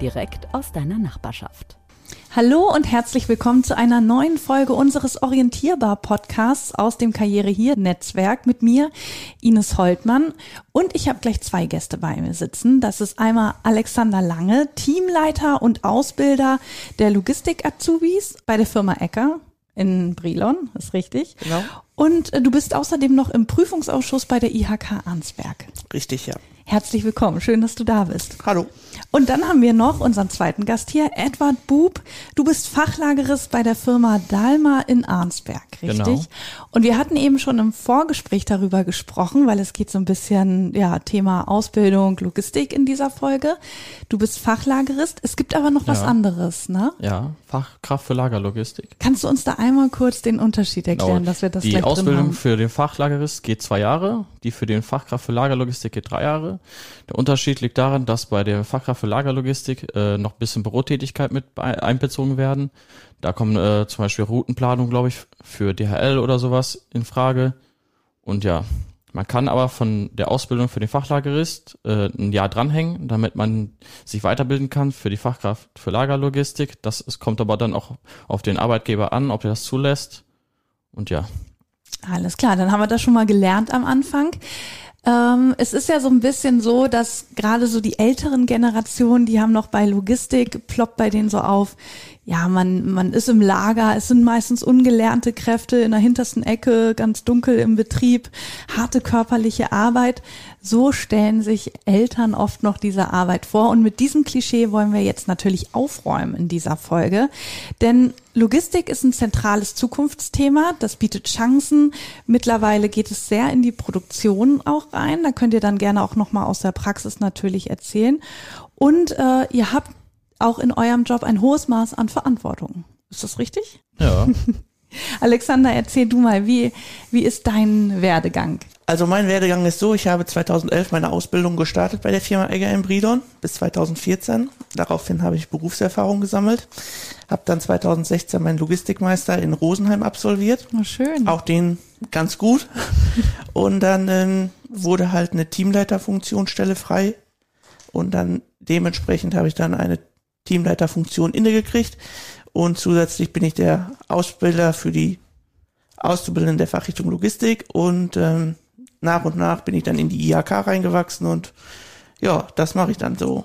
Direkt aus deiner Nachbarschaft. Hallo und herzlich willkommen zu einer neuen Folge unseres Orientierbar Podcasts aus dem Karriere hier Netzwerk mit mir, Ines Holtmann. Und ich habe gleich zwei Gäste bei mir sitzen. Das ist einmal Alexander Lange, Teamleiter und Ausbilder der Logistik-Azubis bei der Firma Ecker in Brilon, ist richtig. Genau. Und äh, du bist außerdem noch im Prüfungsausschuss bei der IHK Arnsberg. Richtig, ja. Herzlich willkommen, schön, dass du da bist. Hallo. Und dann haben wir noch unseren zweiten Gast hier, Edward Bub. Du bist Fachlagerist bei der Firma Dalma in Arnsberg, richtig? Genau. Und wir hatten eben schon im Vorgespräch darüber gesprochen, weil es geht so ein bisschen, ja, Thema Ausbildung, Logistik in dieser Folge. Du bist Fachlagerist. Es gibt aber noch was Ja. anderes, ne? Ja, Fachkraft für Lagerlogistik. Kannst du uns da einmal kurz den Unterschied erklären, dass wir das die Ausbildung für den Fachlagerist geht zwei Jahre, die für den Fachkraft für Lagerlogistik geht drei Jahre. Der Unterschied liegt darin, dass bei der Fachkraft für Lagerlogistik äh, noch ein bisschen Bürotätigkeit mit einbezogen werden. Da kommen äh, zum Beispiel Routenplanung, glaube ich, für DHL oder sowas in Frage. Und ja, man kann aber von der Ausbildung für den Fachlagerist äh, ein Jahr dranhängen, damit man sich weiterbilden kann für die Fachkraft für Lagerlogistik. Das es kommt aber dann auch auf den Arbeitgeber an, ob er das zulässt. Und ja, Alles klar, dann haben wir das schon mal gelernt am Anfang. Ähm, es ist ja so ein bisschen so, dass gerade so die älteren Generationen, die haben noch bei Logistik, ploppt bei denen so auf, ja, man, man ist im Lager, es sind meistens ungelernte Kräfte in der hintersten Ecke, ganz dunkel im Betrieb, harte körperliche Arbeit. So stellen sich Eltern oft noch diese Arbeit vor. Und mit diesem Klischee wollen wir jetzt natürlich aufräumen in dieser Folge. Denn Logistik ist ein zentrales Zukunftsthema. Das bietet Chancen. Mittlerweile geht es sehr in die Produktion auch rein. Da könnt ihr dann gerne auch nochmal aus der Praxis natürlich erzählen. Und äh, ihr habt auch in eurem Job ein hohes Maß an Verantwortung. Ist das richtig? ja. Alexander, erzähl du mal, wie, wie ist dein Werdegang? Also mein Werdegang ist so, ich habe 2011 meine Ausbildung gestartet bei der Firma Egger in Bridon bis 2014. Daraufhin habe ich Berufserfahrung gesammelt, habe dann 2016 meinen Logistikmeister in Rosenheim absolviert, Na schön. auch den ganz gut. Und dann ähm, wurde halt eine Teamleiterfunktionsstelle frei und dann dementsprechend habe ich dann eine Teamleiterfunktion inne gekriegt und zusätzlich bin ich der Ausbilder für die Auszubildenden der Fachrichtung Logistik und ähm, nach und nach bin ich dann in die IHK reingewachsen und ja, das mache ich dann so.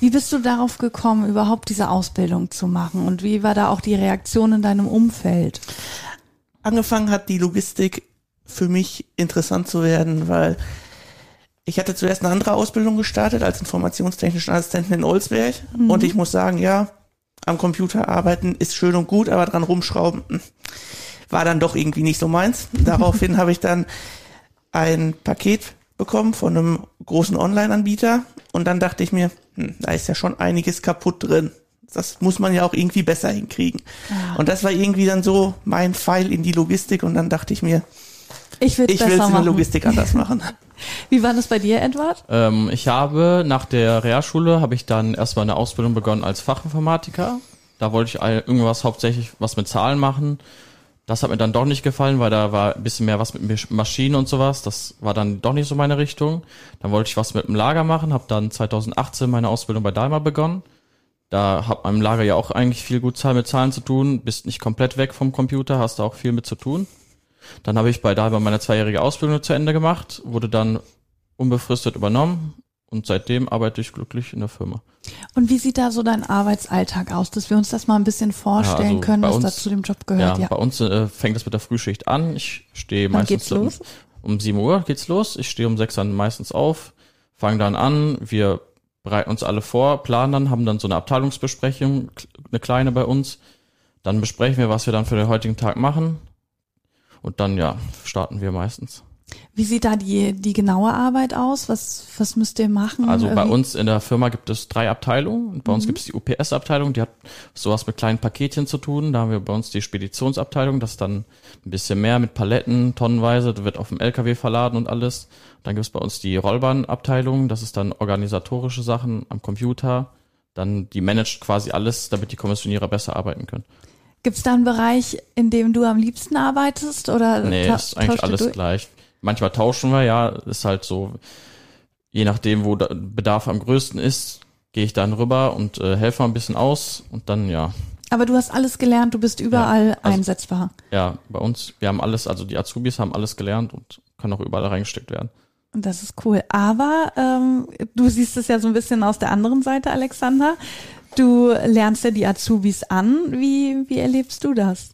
Wie bist du darauf gekommen, überhaupt diese Ausbildung zu machen? Und wie war da auch die Reaktion in deinem Umfeld? Angefangen hat die Logistik für mich interessant zu werden, weil ich hatte zuerst eine andere Ausbildung gestartet als informationstechnischen Assistenten in Olsberg und ich muss sagen, ja, am Computer arbeiten ist schön und gut, aber dran rumschrauben hm, war dann doch irgendwie nicht so meins. Daraufhin habe ich dann ein Paket bekommen von einem großen Online-Anbieter und dann dachte ich mir, hm, da ist ja schon einiges kaputt drin. Das muss man ja auch irgendwie besser hinkriegen. Und das war irgendwie dann so mein Pfeil in die Logistik und dann dachte ich mir, Ich will ich will es in der Logistik anders machen. Wie war das bei dir, Edward? Ähm, ich habe nach der Realschule habe ich dann erstmal eine Ausbildung begonnen als Fachinformatiker. Da wollte ich irgendwas hauptsächlich was mit Zahlen machen. Das hat mir dann doch nicht gefallen, weil da war ein bisschen mehr was mit Masch- Maschinen und sowas. Das war dann doch nicht so meine Richtung. Dann wollte ich was mit dem Lager machen, habe dann 2018 meine Ausbildung bei Daimler begonnen. Da hat man im Lager ja auch eigentlich viel gut mit Zahlen zu tun. Bist nicht komplett weg vom Computer, hast da auch viel mit zu tun. Dann habe ich bei Daimler meine zweijährige Ausbildung zu Ende gemacht, wurde dann unbefristet übernommen und seitdem arbeite ich glücklich in der Firma. Und wie sieht da so dein Arbeitsalltag aus, dass wir uns das mal ein bisschen vorstellen also können, was da uns- zu dem Job gehört? ja, Ja. bei uns äh, fängt es mit der Frühschicht an. Ich stehe Wann meistens? Um, um 7 Uhr geht's los. Ich stehe um 6 dann meistens auf, fange dann an, wir bereiten uns alle vor, planen dann, haben dann so eine Abteilungsbesprechung, eine kleine bei uns. Dann besprechen wir, was wir dann für den heutigen Tag machen. Und dann, ja, starten wir meistens. Wie sieht da die, die genaue Arbeit aus? Was, was müsst ihr machen? Also bei Irgendwie? uns in der Firma gibt es drei Abteilungen. Und Bei Mhm. uns gibt es die UPS-Abteilung, die hat sowas mit kleinen Paketchen zu tun. Da haben wir bei uns die Speditionsabteilung, das ist dann ein bisschen mehr mit Paletten, tonnenweise, da wird auf dem LKW verladen und alles. Dann gibt es bei uns die Rollbahnabteilung, das ist dann organisatorische Sachen am Computer. Dann die managt quasi alles, damit die Kommissionierer besser arbeiten können. Gibt's da einen Bereich, in dem du am liebsten arbeitest? Oder Nee, ist eigentlich alles durch? gleich. Manchmal tauschen wir, ja, ist halt so, je nachdem, wo der Bedarf am größten ist, gehe ich dann rüber und äh, helfe ein bisschen aus und dann, ja, Aber du hast alles gelernt, du bist überall also- einsetzbar. ja, bei uns, wir haben alles, also die Azubis haben alles gelernt und können auch überall reingesteckt werden. Und das ist cool. Aber ähm, du siehst es ja so ein bisschen aus der anderen Seite, Alexander. Du lernst ja die Azubis an. Wie, wie erlebst du das?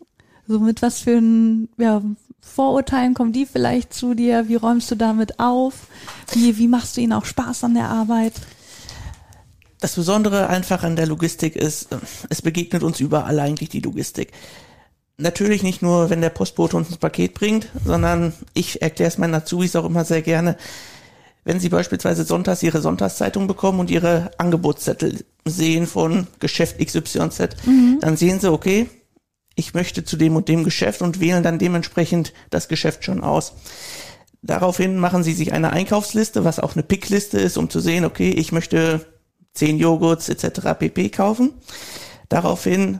So mit was für ein, ja, Vorurteilen kommen die vielleicht zu dir? Wie räumst du damit auf? Wie, wie machst du ihnen auch Spaß an der Arbeit? Das Besondere einfach an der Logistik ist, es begegnet uns überall eigentlich die Logistik. Natürlich nicht nur, wenn der Postbote uns ein Paket bringt, sondern ich erkläre es meinen Azubis auch immer sehr gerne, wenn sie beispielsweise sonntags ihre Sonntagszeitung bekommen und ihre Angebotszettel sehen von Geschäft XYZ, dann sehen sie, okay, ich möchte zu dem und dem Geschäft und wählen dann dementsprechend das Geschäft schon aus. Daraufhin machen sie sich eine Einkaufsliste, was auch eine Pickliste ist, um zu sehen, okay, ich möchte 10 Joghurts etc. pp. kaufen. Daraufhin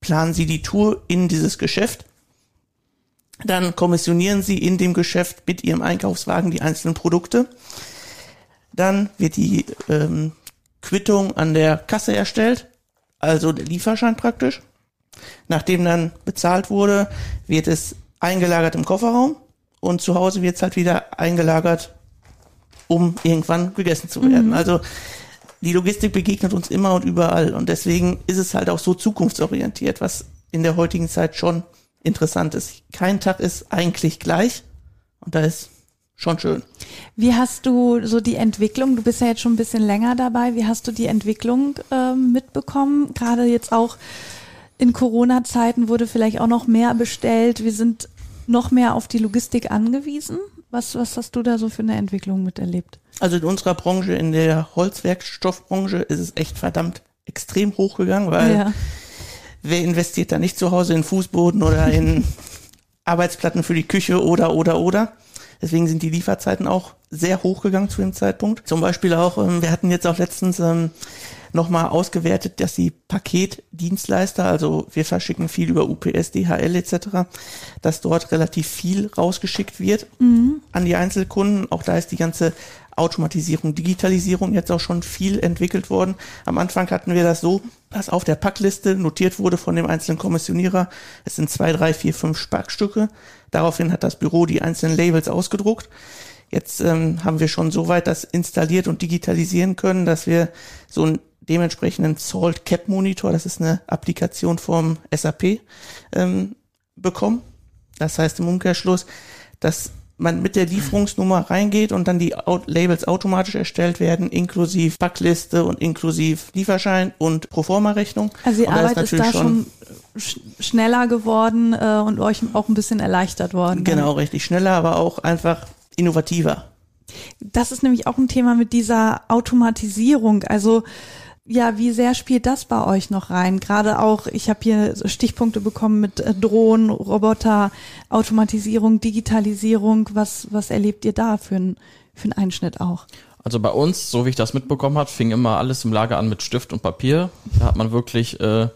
planen sie die Tour in dieses Geschäft. Dann kommissionieren sie in dem Geschäft mit ihrem Einkaufswagen die einzelnen Produkte. Dann wird die ähm, Quittung an der Kasse erstellt, also der Lieferschein praktisch. Nachdem dann bezahlt wurde, wird es eingelagert im Kofferraum und zu Hause wird es halt wieder eingelagert, um irgendwann gegessen zu werden. Also die Logistik begegnet uns immer und überall und deswegen ist es halt auch so zukunftsorientiert, was in der heutigen Zeit schon interessant ist. Kein Tag ist eigentlich gleich und da ist schon schön. Wie hast du so die Entwicklung, du bist ja jetzt schon ein bisschen länger dabei, wie hast du die Entwicklung ähm, mitbekommen? Gerade jetzt auch in Corona-Zeiten wurde vielleicht auch noch mehr bestellt. Wir sind noch mehr auf die Logistik angewiesen. Was, was hast du da so für eine Entwicklung miterlebt? Also in unserer Branche, in der Holzwerkstoffbranche, ist es echt verdammt extrem hochgegangen, weil ja. Wer investiert da nicht zu Hause in Fußboden oder in Arbeitsplatten für die Küche oder, oder, oder. Deswegen sind die Lieferzeiten auch sehr hochgegangen zu dem Zeitpunkt. Zum Beispiel auch, ähm, wir hatten jetzt auch letztens ähm, nochmal ausgewertet, dass die Paketdienstleister, also wir verschicken viel über UPS, DHL etc., dass dort relativ viel rausgeschickt wird an die Einzelkunden. Auch da ist die ganze Automatisierung, Digitalisierung jetzt auch schon viel entwickelt worden. Am Anfang hatten wir das so, dass auf der Packliste notiert wurde von dem einzelnen Kommissionierer, es sind zwei, drei, vier, fünf Spackstücke. Daraufhin hat das Büro die einzelnen Labels ausgedruckt. Jetzt ähm, haben wir schon so weit das installiert und digitalisieren können, dass wir so einen dementsprechenden Salt Cap Monitor, das ist eine Applikation vom SAP, ähm, bekommen. Das heißt im Umkehrschluss, dass man mit der Lieferungsnummer reingeht und dann die Au- Labels automatisch erstellt werden, inklusive Packliste und inklusive Lieferschein und Proforma-Rechnung. Also die Und da Arbeit ist, da natürlich schon sch schneller geworden äh, und euch auch ein bisschen erleichtert worden. Genau, richtig schneller, aber auch einfach innovativer. Das ist nämlich auch ein Thema mit dieser Automatisierung. Also ja, wie sehr spielt das bei euch noch rein? Gerade auch, ich habe hier Stichpunkte bekommen mit äh, Drohnen, Roboter, Automatisierung, Digitalisierung. Was, was erlebt ihr da für, ein, für einen Einschnitt auch? Also bei uns, so wie ich das mitbekommen habe, fing immer alles im Lager an mit Stift und Papier. Da hat man wirklich äh, einen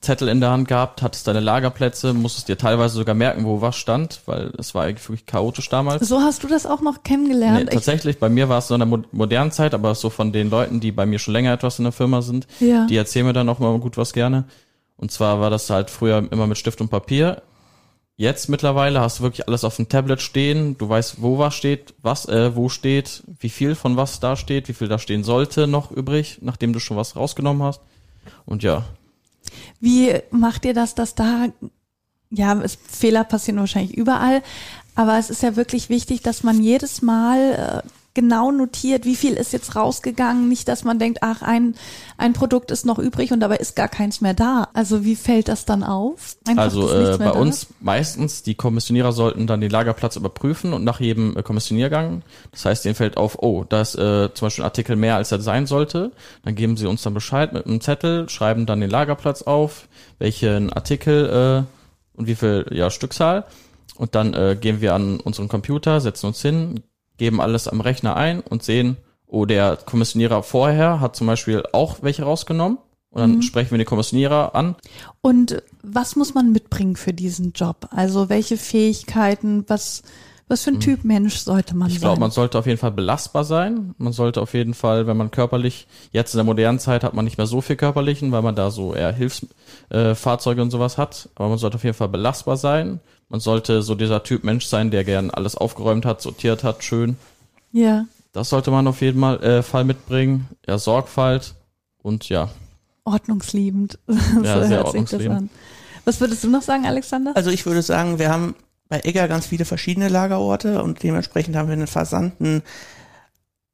Zettel in der Hand gehabt, hattest deine Lagerplätze, musstest dir teilweise sogar merken, wo was stand, weil es war eigentlich wirklich chaotisch damals. So hast du das auch noch Nee, kennengelernt? Ich- tatsächlich, bei mir war es so in der mo modernen Zeit, aber so von den Leuten, die bei mir schon länger etwas in der Firma sind, Ja. die erzählen mir dann auch mal gut was gerne. Und zwar war das halt früher immer mit Stift und Papier. Jetzt mittlerweile hast du wirklich alles auf dem Tablet stehen. Du weißt, wo was steht, was äh, wo steht, wie viel von was da steht, wie viel da stehen sollte noch übrig, nachdem du schon was rausgenommen hast. Und ja, Wie macht ihr das, dass da, ja, es, Fehler passieren wahrscheinlich überall, aber es ist ja wirklich wichtig, dass man jedes Mal äh, genau notiert, wie viel ist jetzt rausgegangen? Nicht, dass man denkt, ach, ein, ein Produkt ist noch übrig und dabei ist gar keins mehr da. Also wie fällt das dann auf? Einfach, also äh, bei uns ist? meistens, die Kommissionierer sollten dann den Lagerplatz überprüfen und nach jedem äh, Kommissioniergang, das heißt, denen fällt auf, oh, da ist äh, zum Beispiel ein Artikel mehr, als er sein sollte. Dann geben sie uns dann Bescheid mit einem Zettel, schreiben dann den Lagerplatz auf, welchen Artikel äh, und wie viel ja, Stückzahl. Und dann äh, gehen wir an unseren Computer, setzen uns hin, geben alles am Rechner ein und sehen, oh, der Kommissionierer vorher hat zum Beispiel auch welche rausgenommen. Und dann mhm. sprechen wir den Kommissionierer an. Und was muss man mitbringen für diesen Job? Also welche Fähigkeiten, was, was für ein mhm. Typ Mensch sollte man ich sein? Ich glaube, man sollte auf jeden Fall belastbar sein. Man sollte auf jeden Fall, wenn man körperlich, jetzt in der modernen Zeit hat man nicht mehr so viel körperlichen, weil man da so eher Hilfsfahrzeuge äh, und sowas hat. Aber man sollte auf jeden Fall belastbar sein. Man sollte so dieser Typ Mensch sein, der gern alles aufgeräumt hat, sortiert hat, schön. Ja. Das sollte man auf jeden äh, Fall mitbringen. Ja, Sorgfalt und ja. Ordnungsliebend. Ja, so sehr ordnungsliebend. Was würdest du noch sagen, Alexander? Also ich würde sagen, wir haben bei Egger ganz viele verschiedene Lagerorte und dementsprechend haben wir einen versandten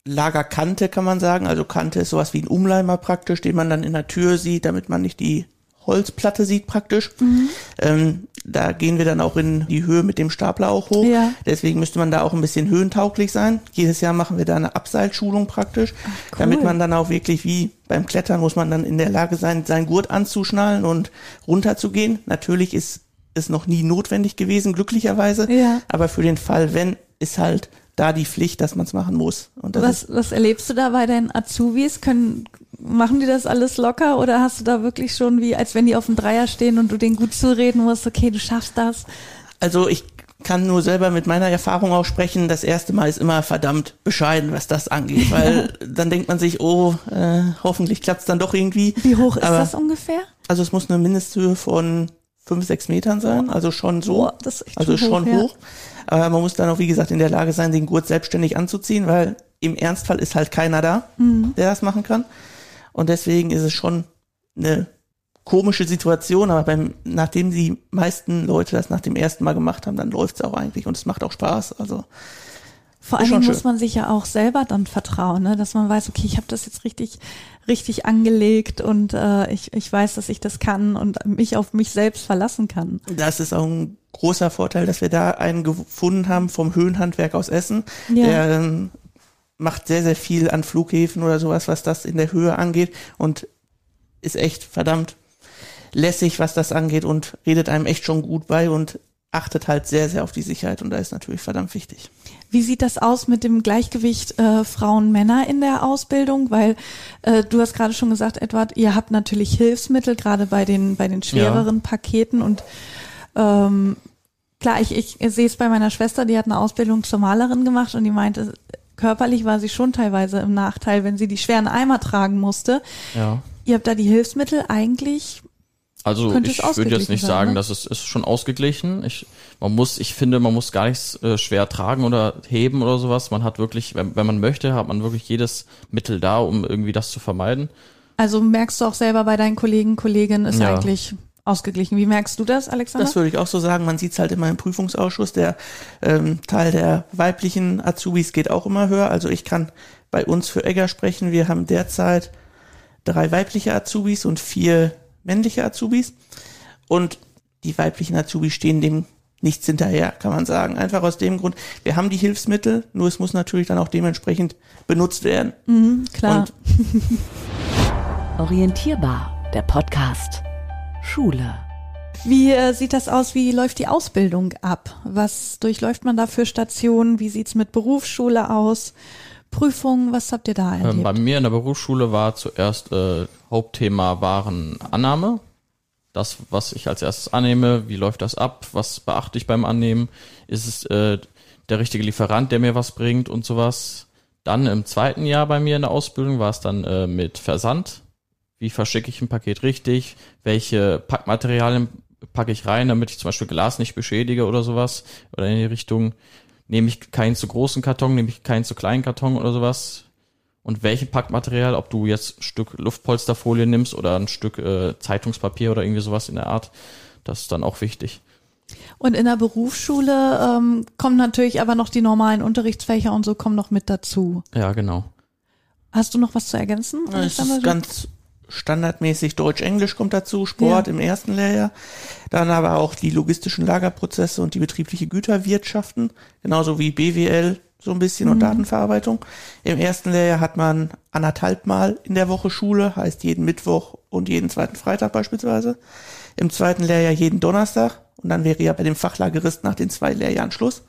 Lagerkante, kann man sagen. Also Kante ist sowas wie ein Umleimer praktisch, den man dann in der Tür sieht, damit man nicht die Holzplatte sieht praktisch. Mhm. Ähm, da gehen wir dann auch in die Höhe mit dem Stapler auch hoch. Ja. Deswegen müsste man da auch ein bisschen höhentauglich sein. Jedes Jahr machen wir da eine Abseilschulung praktisch, Ach, cool. damit man dann auch wirklich wie beim Klettern muss man dann in der Lage sein, seinen Gurt anzuschnallen und runterzugehen. Natürlich ist es noch nie notwendig gewesen, glücklicherweise. Ja. Aber für den Fall, wenn, ist halt da die Pflicht, dass man es machen muss. was, was erlebst du da bei deinen Azubis? Können, machen die das alles locker oder hast du da wirklich schon wie, als wenn die auf dem Dreier stehen und du denen gut zureden musst, okay, du schaffst das? Also ich kann nur selber mit meiner Erfahrung auch sprechen. Das erste Mal ist immer verdammt bescheiden, was das angeht, weil dann denkt man sich, oh, äh, hoffentlich klappt es dann doch irgendwie. Wie hoch ist Aber, das ungefähr? Also es muss eine Mindesthöhe von fünf, sechs Metern sein, also schon so. Oh, das ist echt also schon hoch. hoch. Ja. Aber man muss dann auch, wie gesagt, in der Lage sein, den Gurt selbstständig anzuziehen, weil im Ernstfall ist halt keiner da, mhm. der das machen kann. Und deswegen ist es schon eine komische Situation, aber beim, nachdem die meisten Leute das nach dem ersten Mal gemacht haben, dann läuft es auch eigentlich und es macht auch Spaß. Also vor allem muss man sich ja auch selber dann vertrauen, ne? dass man weiß, okay, ich habe das jetzt richtig, richtig angelegt und äh, ich, ich weiß, dass ich das kann und mich auf mich selbst verlassen kann. Das ist auch ein großer Vorteil, dass wir da einen gefunden haben vom Höhenhandwerk aus Essen, ja. der ähm, macht sehr, sehr viel an Flughäfen oder sowas, was das in der Höhe angeht und ist echt verdammt lässig, was das angeht und redet einem echt schon gut bei und achtet halt sehr, sehr auf die Sicherheit und da ist natürlich verdammt wichtig. Wie sieht das aus mit dem Gleichgewicht äh, Frauen-Männer in der Ausbildung? Weil äh, du hast gerade schon gesagt, Edward, ihr habt natürlich Hilfsmittel, gerade bei den, bei den schwereren ja. Paketen und ähm, klar, ich, ich sehe es bei meiner Schwester, die hat eine Ausbildung zur Malerin gemacht und die meinte, körperlich war sie schon teilweise im Nachteil, wenn sie die schweren Eimer tragen musste. Ja. Ihr habt da die Hilfsmittel eigentlich also ich würde jetzt nicht sein, sagen, ne? dass es ist schon ausgeglichen. Ich, man muss, ich finde, man muss gar nichts äh, schwer tragen oder heben oder sowas. Man hat wirklich, wenn, wenn man möchte, hat man wirklich jedes Mittel da, um irgendwie das zu vermeiden. Also merkst du auch selber bei deinen Kollegen, Kolleginnen ist ja. eigentlich ausgeglichen. Wie merkst du das, Alexander? Das würde ich auch so sagen. Man sieht es halt immer im Prüfungsausschuss. Der ähm, Teil der weiblichen Azubis geht auch immer höher. Also ich kann bei uns für Egger sprechen. Wir haben derzeit drei weibliche Azubis und vier männliche Azubis und die weiblichen Azubis stehen dem nichts hinterher, kann man sagen. Einfach aus dem Grund, wir haben die Hilfsmittel, nur es muss natürlich dann auch dementsprechend benutzt werden. Mhm, klar. Orientierbar, der Podcast. Schule. Wie äh, sieht das aus? Wie läuft die Ausbildung ab? Was durchläuft man da für Stationen? Wie sieht's mit Berufsschule aus? Prüfungen, was habt ihr da ähm, erlebt? bei mir in der Berufsschule war zuerst äh, Hauptthema waren Annahme. Das, was ich als erstes annehme, wie läuft das ab, was beachte ich beim Annehmen, ist es äh, der richtige Lieferant, der mir was bringt und sowas. Dann im zweiten Jahr bei mir in der Ausbildung war es dann äh, mit Versand. Wie verschicke ich ein Paket richtig? Welche Packmaterialien packe ich rein, damit ich zum Beispiel Glas nicht beschädige oder sowas? Oder in die Richtung, nehme ich keinen zu großen Karton, nehme ich keinen zu kleinen Karton oder sowas. Und welche Packmaterial, ob du jetzt ein Stück Luftpolsterfolie nimmst oder ein Stück äh, Zeitungspapier oder irgendwie sowas in der Art, das ist dann auch wichtig. Und in der Berufsschule ähm, kommen natürlich aber noch die normalen Unterrichtsfächer und so kommen noch mit dazu. Ja, genau. Hast du noch was zu ergänzen? Es Alexander? ist ganz standardmäßig Deutsch-Englisch kommt dazu, Sport Ja. im ersten Lehrjahr. Dann aber auch die logistischen Lagerprozesse und die betriebliche Güterwirtschaften, genauso wie BWL so ein bisschen und Datenverarbeitung. Im ersten Lehrjahr hat man anderthalb Mal in der Woche Schule, heißt jeden Mittwoch und jeden zweiten Freitag beispielsweise. Im zweiten Lehrjahr jeden Donnerstag und dann wäre ja bei dem Fachlagerist nach den zwei Lehrjahren Schluss.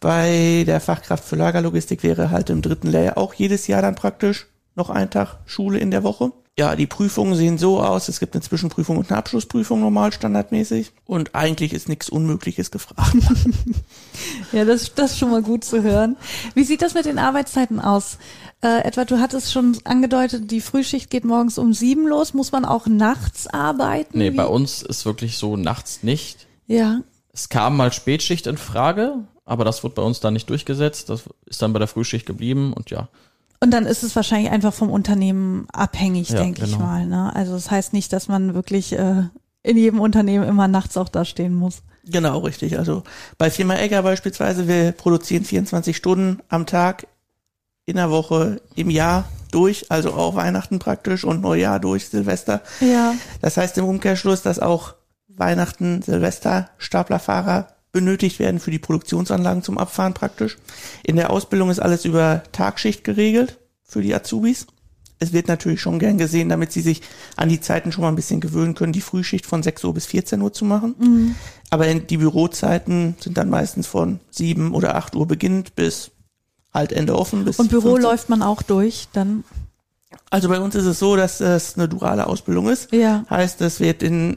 Bei der Fachkraft für Lagerlogistik wäre halt im dritten Lehrjahr auch jedes Jahr dann praktisch noch ein Tag Schule in der Woche. Ja, die Prüfungen sehen so aus. Es gibt eine Zwischenprüfung und eine Abschlussprüfung normal standardmäßig. Und eigentlich ist nichts Unmögliches gefragt. Ja, das, das ist schon mal gut zu hören. Wie sieht das mit den Arbeitszeiten aus? Äh, etwa, du hattest schon angedeutet, die Frühschicht geht morgens um sieben los. Muss man auch nachts arbeiten? Nee, Wie- bei uns ist wirklich so nachts nicht. Ja. Es kam mal Spätschicht in Frage, aber das wurde bei uns dann nicht durchgesetzt. Das ist dann bei der Frühschicht geblieben und ja. Und dann ist es wahrscheinlich einfach vom Unternehmen abhängig, Ja, denke ich genau. mal. Ne? Also das heißt nicht, dass man wirklich äh, in jedem Unternehmen immer nachts auch da stehen muss. genau, richtig. Also bei Firma Egger beispielsweise, wir produzieren 24 Stunden am Tag in der Woche im Jahr durch, also auch Weihnachten praktisch und Neujahr durch, Silvester. Ja. Das heißt im Umkehrschluss, dass auch Weihnachten, Silvester Staplerfahrer benötigt werden für die Produktionsanlagen zum Abfahren praktisch. In der Ausbildung ist alles über Tagschicht geregelt für die Azubis. Es wird natürlich schon gern gesehen, damit sie sich an die Zeiten schon mal ein bisschen gewöhnen können, die Frühschicht von 6 Uhr bis 14 Uhr zu machen. Aber in- die Bürozeiten sind dann meistens von 7 oder 8 Uhr beginnend bis halt Ende offen. Bis Und Büro 15. läuft man auch durch, dann Also bei uns ist es so, dass es eine duale Ausbildung ist. Ja. Heißt, es wird in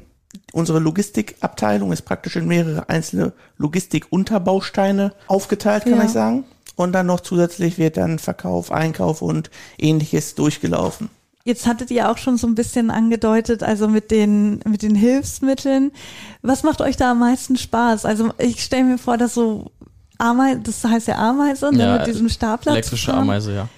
unsere Logistikabteilung ist praktisch in mehrere einzelne Logistik-Unterbausteine aufgeteilt, kann Ja. ich sagen. Und dann noch zusätzlich wird dann Verkauf, Einkauf und ähnliches durchgelaufen. Jetzt hattet ihr auch schon so ein bisschen angedeutet, also mit den mit den Hilfsmitteln. Was macht euch da am meisten Spaß? Also ich stelle mir vor, dass so Ameise, das heißt ja Ameise, ne, Ja, mit diesem Stapler. Elektrische Ameise, ja.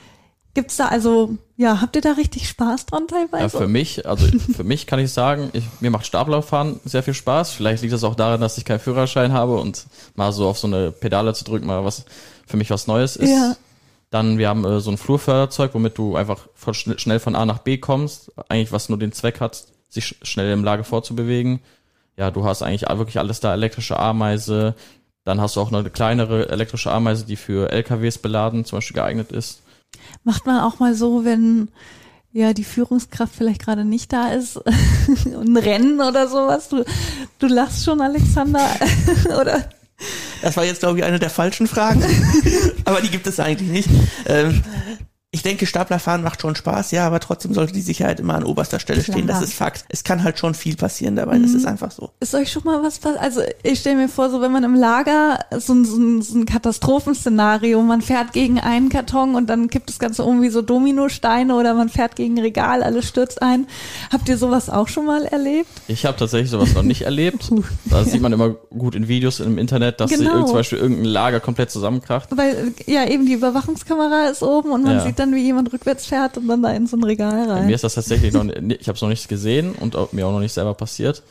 Gibt's da also, ja, habt ihr da richtig Spaß dran teilweise? Ja, für mich, also für mich kann ich sagen, ich, mir macht Staplerfahren sehr viel Spaß. Vielleicht liegt das auch daran, dass ich keinen Führerschein habe und mal so auf so eine Pedale zu drücken, mal was für mich was Neues ist. Ja. Dann, wir haben äh, so ein Flurförderzeug, womit du einfach von, schn- schnell von A nach B kommst. Eigentlich was nur den Zweck hat, sich sch schnell im Lager vorzubewegen. Ja, du hast eigentlich wirklich alles da, elektrische Ameise. Dann hast du auch eine kleinere elektrische Ameise, die für LKWs beladen zum Beispiel geeignet ist. Macht man auch mal so, wenn ja die Führungskraft vielleicht gerade nicht da ist, ein Rennen oder sowas? Du, du lachst schon, Alexander, oder? Das war jetzt, glaube ich, eine der falschen Fragen. aber die gibt es eigentlich nicht. Ähm, ich denke, Staplerfahren macht schon Spaß, ja, aber trotzdem sollte die Sicherheit immer an oberster Stelle stehen. Das Klar. ist Fakt. Es kann halt schon viel passieren dabei. Das ist einfach so. Ist euch schon mal was passiert? Also ich stelle mir vor, so wenn man im Lager so ein, so ein, so ein Katastrophenszenario, man fährt gegen einen Karton und dann kippt das Ganze um wie so Dominosteine oder man fährt gegen ein Regal, alles stürzt ein. Habt ihr sowas auch schon mal erlebt? Ich habe tatsächlich sowas noch nicht erlebt. Da sieht man immer gut in Videos im Internet, dass sie Genau. irgend- zum Beispiel irgendein Lager komplett zusammenkracht. Weil ja eben die Überwachungskamera ist oben und man Ja. sieht dann, wie jemand rückwärts fährt und dann da in so ein Regal Bei rein. mir ist das tatsächlich noch, ni- ich habe es noch nicht gesehen und auch, mir auch noch nicht selber passiert.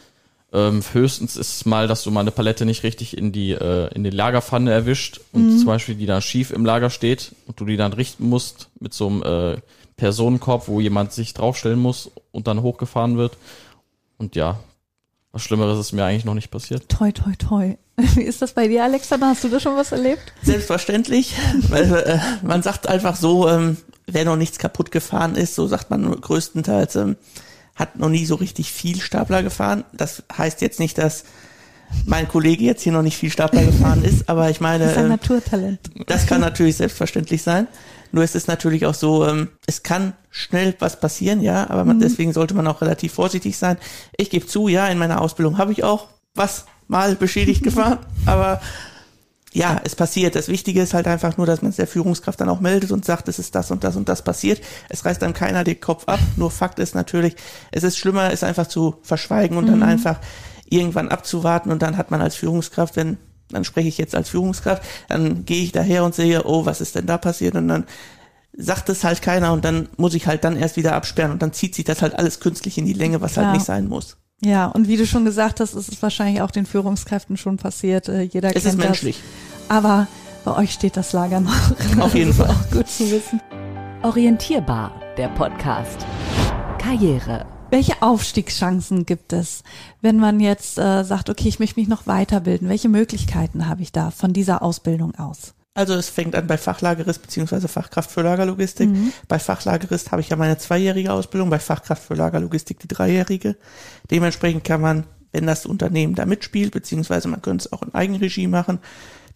Ähm, höchstens ist es mal, dass du mal eine Palette nicht richtig in die äh, in die Lagerpfanne erwischt und zum Beispiel die dann schief im Lager steht und du die dann richten musst mit so einem äh, Personenkorb, wo jemand sich draufstellen muss und dann hochgefahren wird. Und ja, was Schlimmeres ist mir eigentlich noch nicht passiert. Toi, toi, toi. Wie ist das bei dir, Alexander? Hast du da schon was erlebt? Selbstverständlich. weil, äh, man sagt einfach so, ähm, wer noch nichts kaputt gefahren ist, so sagt man größtenteils, ähm, hat noch nie so richtig viel Stapler gefahren. Das heißt jetzt nicht, dass mein Kollege jetzt hier noch nicht viel Stapler gefahren ist, aber ich meine, Das ist ein ähm, Naturtalent. das kann natürlich selbstverständlich sein. Nur es ist natürlich auch so, ähm, es kann schnell was passieren, ja, aber man, deswegen sollte man auch relativ vorsichtig sein. Ich gebe zu, ja, in meiner Ausbildung habe ich auch was mal beschädigt gefahren, aber ja, es passiert. Das Wichtige ist halt einfach nur, dass man es der Führungskraft dann auch meldet und sagt, es ist das und das und das passiert. Es reißt dann keiner den Kopf ab. Nur Fakt ist natürlich, es ist schlimmer, es einfach zu verschweigen und dann einfach irgendwann abzuwarten und dann hat man als Führungskraft, wenn, dann spreche ich jetzt als Führungskraft, dann gehe ich daher und sehe, oh, was ist denn da passiert und dann sagt es halt keiner und dann muss ich halt dann erst wieder absperren und dann zieht sich das halt alles künstlich in die Länge, was Klar. halt nicht sein muss. Ja, und wie du schon gesagt hast, ist es wahrscheinlich auch den Führungskräften schon passiert. Äh, Jeder Es kennt ist menschlich. das. Aber bei euch steht das Lager noch. Auf jeden Das ist Fall. Auch gut zu wissen. Orientierbar, der Podcast. Karriere. Welche Aufstiegschancen gibt es, wenn man jetzt äh, sagt, okay, ich möchte mich noch weiterbilden? Welche Möglichkeiten habe ich da von dieser Ausbildung aus? Also es fängt an bei Fachlagerist beziehungsweise Fachkraft für Lagerlogistik. Bei Fachlagerist habe ich ja meine zweijährige Ausbildung, bei Fachkraft für Lagerlogistik die dreijährige. Dementsprechend kann man, wenn das Unternehmen da mitspielt, beziehungsweise man könnte es auch in Eigenregie machen,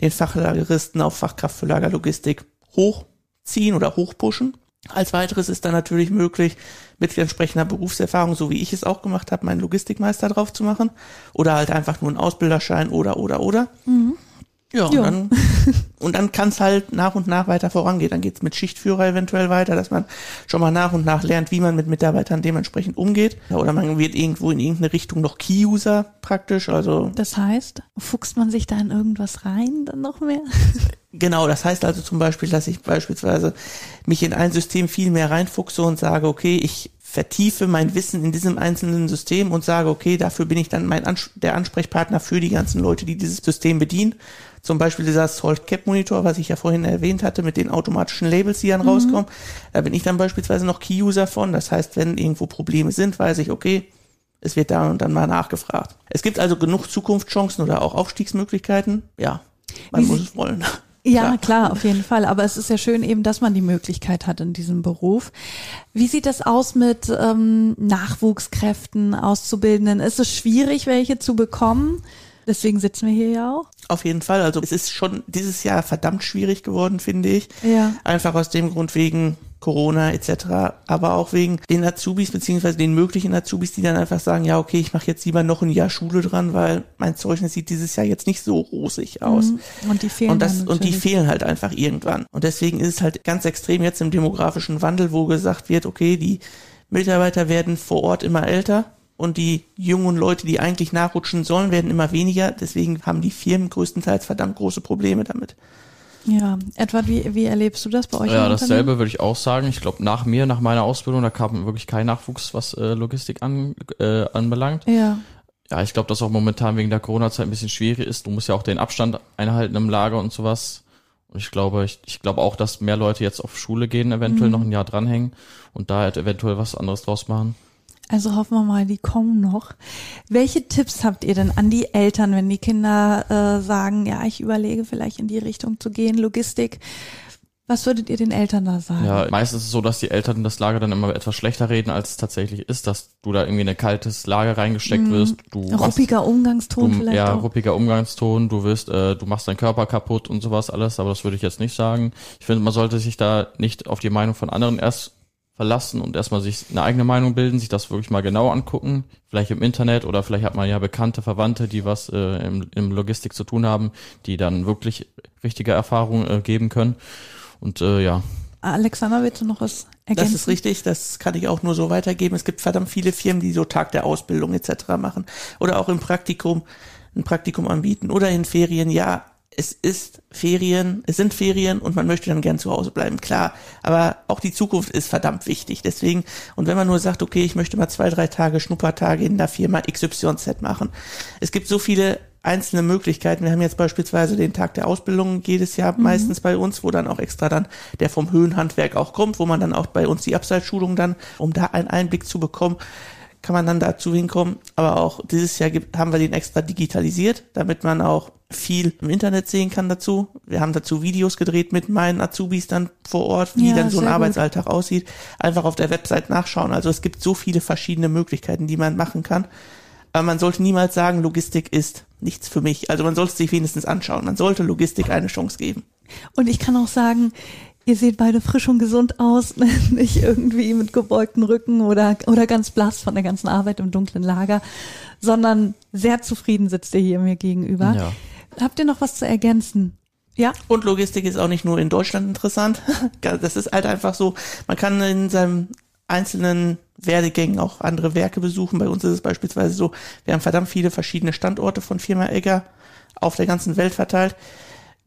den Fachlageristen auf Fachkraft für Lagerlogistik hochziehen oder hochpushen. Als weiteres ist dann natürlich möglich, mit entsprechender Berufserfahrung, so wie ich es auch gemacht habe, meinen Logistikmeister drauf zu machen. Oder halt einfach nur einen Ausbilderschein oder, oder, oder. Ja, und Ja. dann, und dann kann es halt nach und nach weiter vorangehen. Dann geht's mit Schichtführer eventuell weiter, dass man schon mal nach und nach lernt, wie man mit Mitarbeitern dementsprechend umgeht. Oder man wird irgendwo in irgendeine Richtung noch Key-User praktisch. Also Das heißt, fuchst man sich da in irgendwas rein dann noch mehr? Genau, das heißt also zum Beispiel, dass ich beispielsweise mich in ein System viel mehr reinfuchse und sage, okay, ich vertiefe mein Wissen in diesem einzelnen System und sage, okay, dafür bin ich dann mein Ans der Ansprechpartner für die ganzen Leute, die dieses System bedienen. Zum Beispiel dieser Salt Cap Monitor, was ich ja vorhin erwähnt hatte, mit den automatischen Labels, die dann rauskommen. Da bin ich dann beispielsweise noch Key-User von. Das heißt, wenn irgendwo Probleme sind, weiß ich, okay, es wird da und dann mal nachgefragt. Es gibt also genug Zukunftschancen oder auch Aufstiegsmöglichkeiten. Ja, man Wie muss es wollen. Ja, Klar. klar. auf jeden Fall. Aber es ist ja schön eben, dass man die Möglichkeit hat in diesem Beruf. Wie sieht das aus mit ähm, Nachwuchskräften, Auszubildenden? Ist es schwierig, welche zu bekommen? Deswegen sitzen wir hier ja auch. Auf jeden Fall. Also es ist schon dieses Jahr verdammt schwierig geworden, finde ich. Ja. Einfach aus dem Grund wegen Corona etc., aber auch wegen den Azubis beziehungsweise den möglichen Azubis, die dann einfach sagen, ja okay, ich mache jetzt lieber noch ein Jahr Schule dran, weil mein Zeugnis sieht dieses Jahr jetzt nicht so rosig aus. Mhm. Und die fehlen Und, das, und die fehlen halt einfach irgendwann. Und deswegen ist es halt ganz extrem jetzt im demografischen Wandel, wo gesagt wird, okay, die Mitarbeiter werden vor Ort immer älter und die jungen Leute, die eigentlich nachrutschen sollen, werden immer weniger. Deswegen haben die Firmen größtenteils verdammt große Probleme damit. Ja, Edward, wie, wie erlebst du das bei euch? Ja, dasselbe würde ich auch sagen. Ich glaube, nach mir, nach meiner Ausbildung, da kam wirklich kein Nachwuchs, was äh, Logistik an, äh, anbelangt. Unternehmen? Ja, ich glaube, dass auch momentan wegen der Corona-Zeit ein bisschen schwierig ist. Du musst ja auch den Abstand einhalten im Lager und sowas. Und ich glaube, ich, ich glaube auch, dass mehr Leute jetzt auf Schule gehen, eventuell noch ein Jahr dranhängen und da halt eventuell was anderes draus machen. Also hoffen wir mal, die kommen noch. Welche Tipps habt ihr denn an die Eltern, wenn die Kinder äh, sagen, ja, ich überlege vielleicht in die Richtung zu gehen, Logistik? Was würdet ihr den Eltern da sagen? Ja, meistens ist es so, dass die Eltern das Lager dann immer etwas schlechter reden, als es tatsächlich ist, dass du da irgendwie in ein kaltes Lager reingesteckt wirst. Du machst- Ruppiger Umgangston du, vielleicht ja, auch. ruppiger Umgangston, du wirst, äh, du machst deinen Körper kaputt und sowas alles, aber das würde ich jetzt nicht sagen. Ich finde, man sollte sich da nicht auf die Meinung von anderen erst verlassen und erstmal sich eine eigene Meinung bilden, sich das wirklich mal genau angucken, vielleicht im Internet oder vielleicht hat man ja bekannte Verwandte, die was äh, im, im Logistik zu tun haben, die dann wirklich richtige Erfahrungen äh, geben können. Und äh, ja, Alexander, willst du noch was ergänzen? Das ist richtig, das kann ich auch nur so weitergeben. Es gibt verdammt viele Firmen, die so Tag der Ausbildung etc. machen oder auch im Praktikum ein Praktikum anbieten oder in Ferien. Ja, es ist Ferien, es sind Ferien und man möchte dann gern zu Hause bleiben, klar. Aber auch die Zukunft ist verdammt wichtig. Deswegen, und wenn man nur sagt, okay, ich möchte mal zwei, drei Tage Schnuppertage in der Firma XYZ machen. Es gibt so viele einzelne Möglichkeiten. Wir haben jetzt beispielsweise den Tag der Ausbildung jedes Jahr meistens bei uns, wo dann auch extra dann der vom Höhenhandwerk auch kommt, wo man dann auch bei uns die Abseitsschulung dann, um da einen Einblick zu bekommen, kann man dann dazu hinkommen. Aber auch dieses Jahr gibt, haben wir den extra digitalisiert, damit man auch viel im Internet sehen kann dazu. Wir haben dazu Videos gedreht mit meinen Azubis dann vor Ort, wie Ja, dann so ein sehr gut. Arbeitsalltag aussieht. Einfach auf der Website nachschauen. Also es gibt so viele verschiedene Möglichkeiten, die man machen kann. Aber man sollte niemals sagen, Logistik ist nichts für mich. Also man sollte es sich wenigstens anschauen. Man sollte Logistik eine Chance geben. Und ich kann auch sagen, ihr seht beide frisch und gesund aus, nicht irgendwie mit gebeugten Rücken oder, oder ganz blass von der ganzen Arbeit im dunklen Lager, sondern sehr zufrieden sitzt ihr hier mir gegenüber. Ja. Habt ihr noch was zu ergänzen? Ja? Und Logistik ist auch nicht nur in Deutschland interessant. Das ist halt einfach so, man kann in seinem einzelnen Werdegängen auch andere Werke besuchen. Bei uns ist es beispielsweise so, wir haben verdammt viele verschiedene Standorte von Firma Egger auf der ganzen Welt verteilt.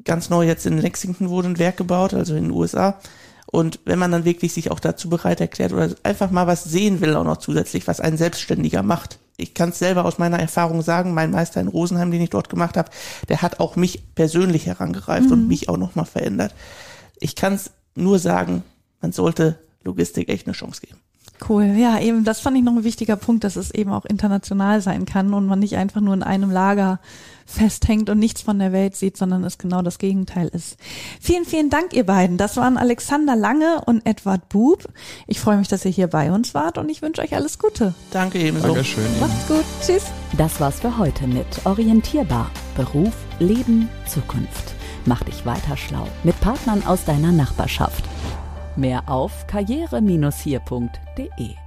Ganz neu jetzt in Lexington wurde ein Werk gebaut, also in den USA. Und wenn man dann wirklich sich auch dazu bereit erklärt oder einfach mal was sehen will, auch noch zusätzlich, was ein Selbstständiger macht, ich kann es selber aus meiner Erfahrung sagen, mein Meister in Rosenheim, den ich dort gemacht habe, der hat auch mich persönlich herangereift mhm. und mich auch nochmal verändert. Ich kann es nur sagen, man sollte Logistik echt eine Chance geben. Cool, ja, eben, das fand ich noch ein wichtiger Punkt, dass es eben auch international sein kann und man nicht einfach nur in einem Lager festhängt und nichts von der Welt sieht, sondern es genau das Gegenteil ist. Vielen, vielen Dank, ihr beiden. Das waren Alexander Lange und Edward Bub. Ich freue mich, dass ihr hier bei uns wart und ich wünsche euch alles Gute. Danke ebenso. Dankeschön. Macht's gut. Tschüss. Das war's für heute mit Orientierbar. Beruf, Leben, Zukunft. Mach dich weiter schlau mit Partnern aus deiner Nachbarschaft. Mehr auf karriere-hier.de